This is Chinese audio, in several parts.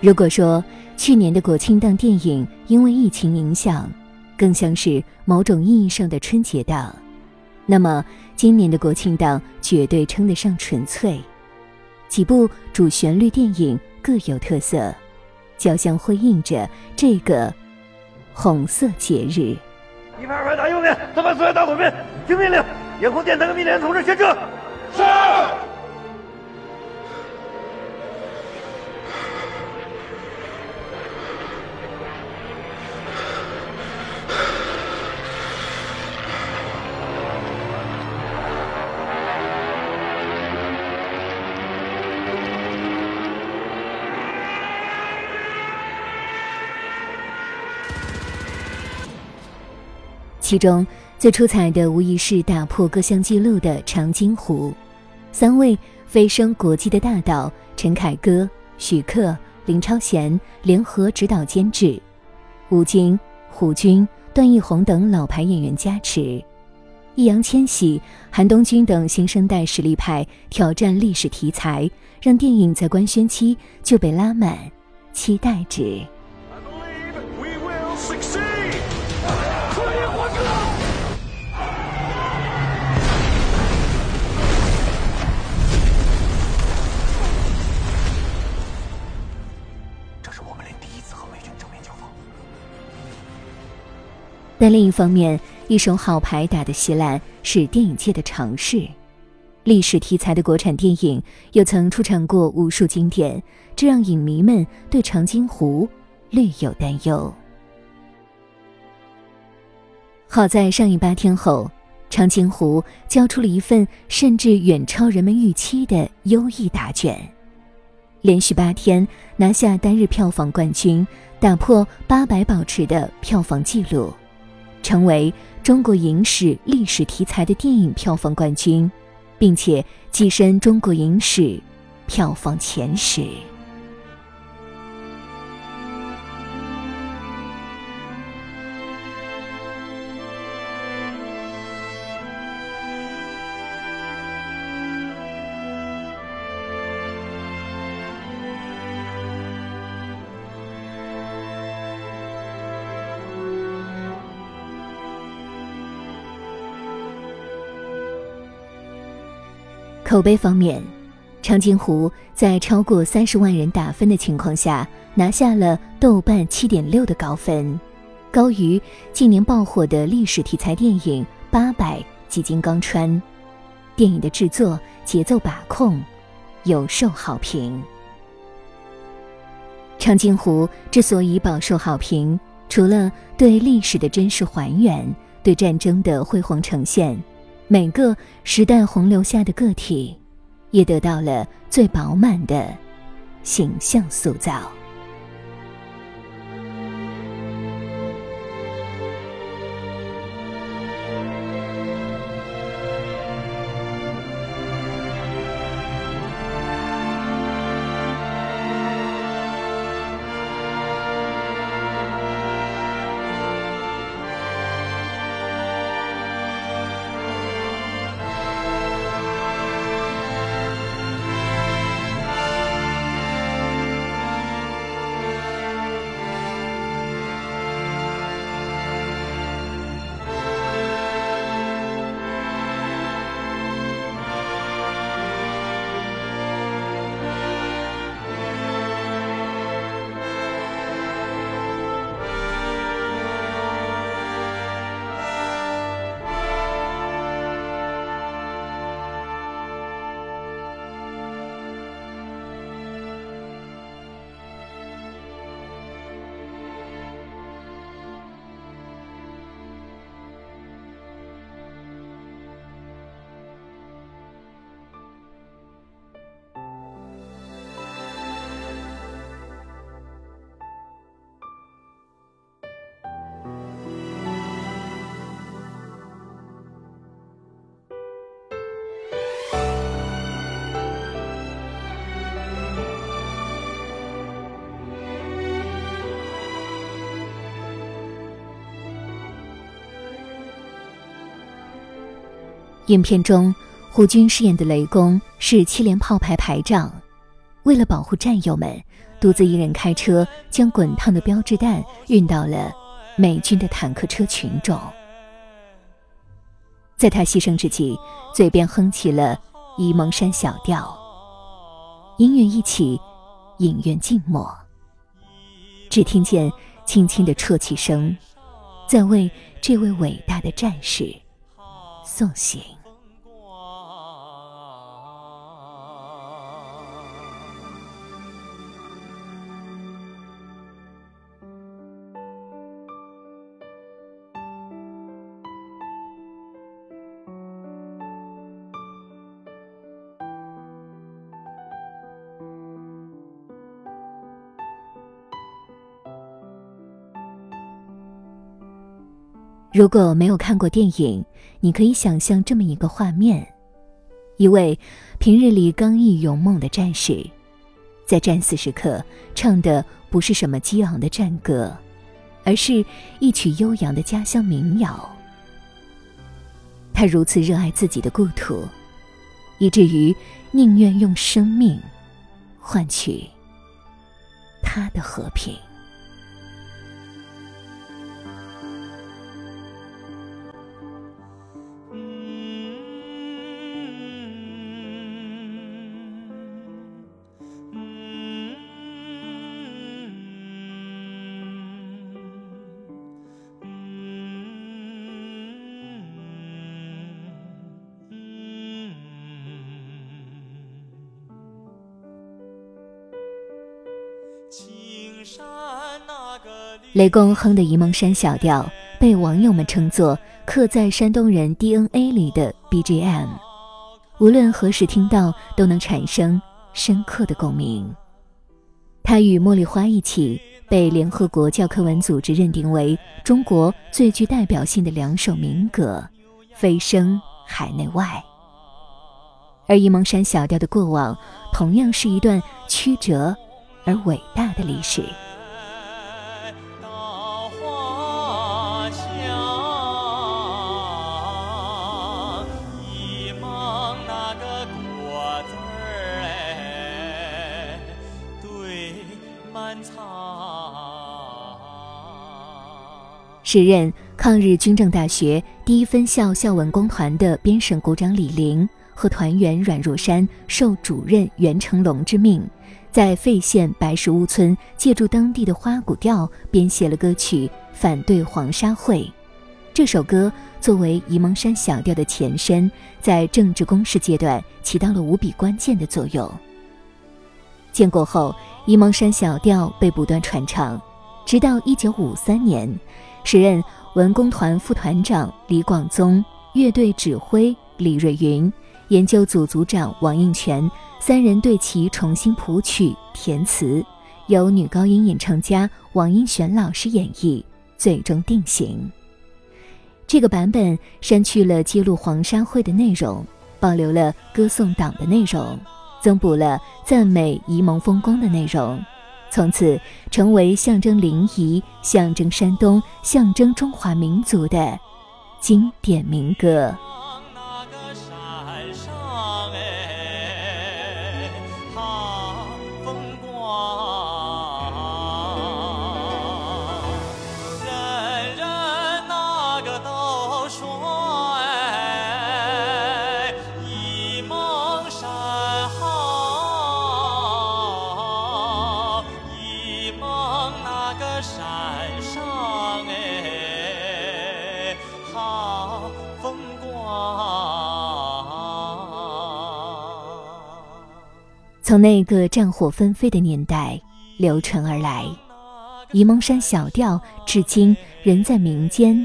如果说去年的国庆档电影因为疫情影响，更像是某种意义上的春节档，那么今年的国庆档绝对称得上纯粹。几部主旋律电影各有特色，交相辉映着这个红色节日。一排二排打右边，三排四排打左边，听命令，沿空电台和密连同志先撤。是。其中最出彩的无疑是打破各项纪录的《长津湖》，三位飞升国际的大导陈凯歌、许克、林超贤联合执导监制，吴京、胡军、段奕宏等老牌演员加持，易烊千玺、韩东君等新生代实力派挑战历史题材，让电影在官宣期就被拉满期待值。但另一方面，一手好牌打得稀烂是电影界的常事。历史题材的国产电影又曾出场过无数经典，这让影迷们对长津湖略有担忧。好在上映八天后，长津湖交出了一份甚至远超人们预期的优异答卷，连续八天拿下单日票房冠军，打破八百保持的票房纪录。成为中国影史历史题材的电影票房冠军，并且跻身中国影史票房前十。口碑方面，《长津湖》在超过三十万人打分的情况下，拿下了豆瓣七点六的高分，高于近年爆火的历史题材电影《八佰》及《金刚川》。电影的制作、节奏把控有受好评。《长津湖》之所以饱受好评，除了对历史的真实还原，对战争的辉煌呈现。每个时代洪流下的个体，也得到了最饱满的形象塑造。影片中，胡军饰演的雷公是七连炮排排长，为了保护战友们，独自一人开车将滚烫的标志弹运到了美军的坦克车群中。在他牺牲之际，嘴边哼起了《沂蒙山小调》，音乐一起，影院静默，只听见轻轻的啜泣声，在为这位伟大的战士送行。如果没有看过电影，你可以想象这么一个画面：一位平日里刚毅勇猛的战士，在战死时刻唱的不是什么激昂的战歌，而是一曲悠扬的家乡民谣。他如此热爱自己的故土，以至于宁愿用生命换取他的和平。雷公哼的《沂蒙山小调》被网友们称作刻在山东人 DNA 里的 BGM，无论何时听到都能产生深刻的共鸣。它与《茉莉花》一起被联合国教科文组织认定为中国最具代表性的两首民歌，飞升海内外。而《沂蒙山小调》的过往，同样是一段曲折而伟大的历史。时任抗日军政大学第一分校校文工团的编审股长李玲和团员阮若山受主任袁成龙之命，在费县白石屋村借助当地的花鼓调编写了歌曲《反对黄沙会》。这首歌作为沂蒙山小调的前身，在政治攻势阶段起到了无比关键的作用。建国后，沂蒙山小调被不断传唱，直到一九五三年。时任文工团副团长李广宗、乐队指挥李瑞云、研究组组长王应全三人对其重新谱曲填词，由女高音演唱家王英璇老师演绎，最终定型。这个版本删去了揭露黄沙会的内容，保留了歌颂党的内容，增补了赞美沂蒙风光的内容。从此成为象征临沂、象征山东、象征中华民族的经典民歌。从那个战火纷飞的年代流传而来，沂蒙山小调至今仍在民间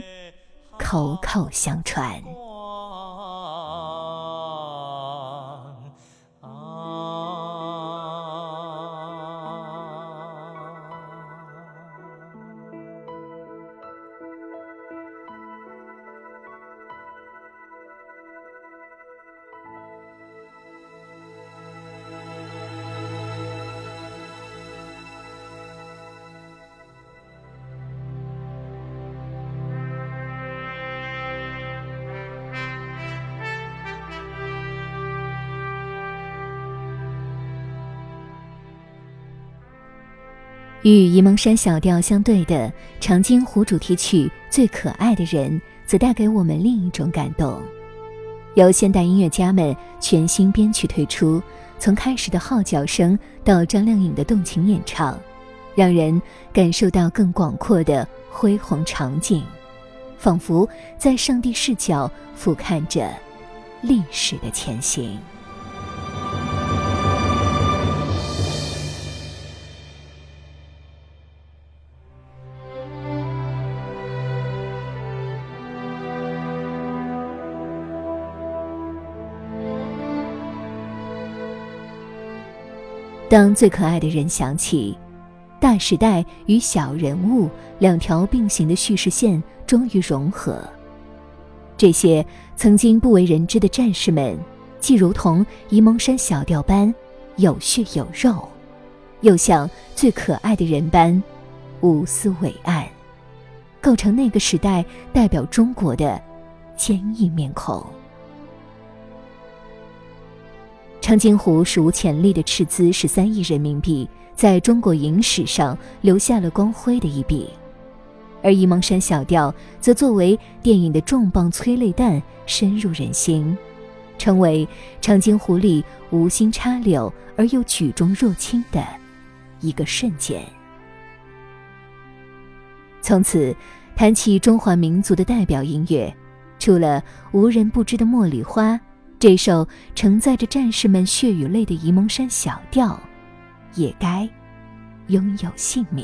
口口相传。与沂蒙山小调相对的《长津湖》主题曲《最可爱的人》，则带给我们另一种感动。由现代音乐家们全新编曲推出，从开始的号角声到张靓颖的动情演唱，让人感受到更广阔的恢宏场景，仿佛在上帝视角俯瞰着历史的前行。当最可爱的人想起，大时代与小人物两条并行的叙事线终于融合。这些曾经不为人知的战士们，既如同沂蒙山小调般有血有肉，又像最可爱的人般无私伟岸，构成那个时代代表中国的坚毅面孔。长津湖史无前例的斥资十三亿人民币，在中国影史上留下了光辉的一笔；而沂蒙山小调则作为电影的重磅催泪弹，深入人心，成为长津湖里无心插柳而又举重若轻的一个瞬间。从此，谈起中华民族的代表音乐，除了无人不知的《茉莉花》。这首承载着战士们血与泪的沂蒙山小调，也该拥有姓名。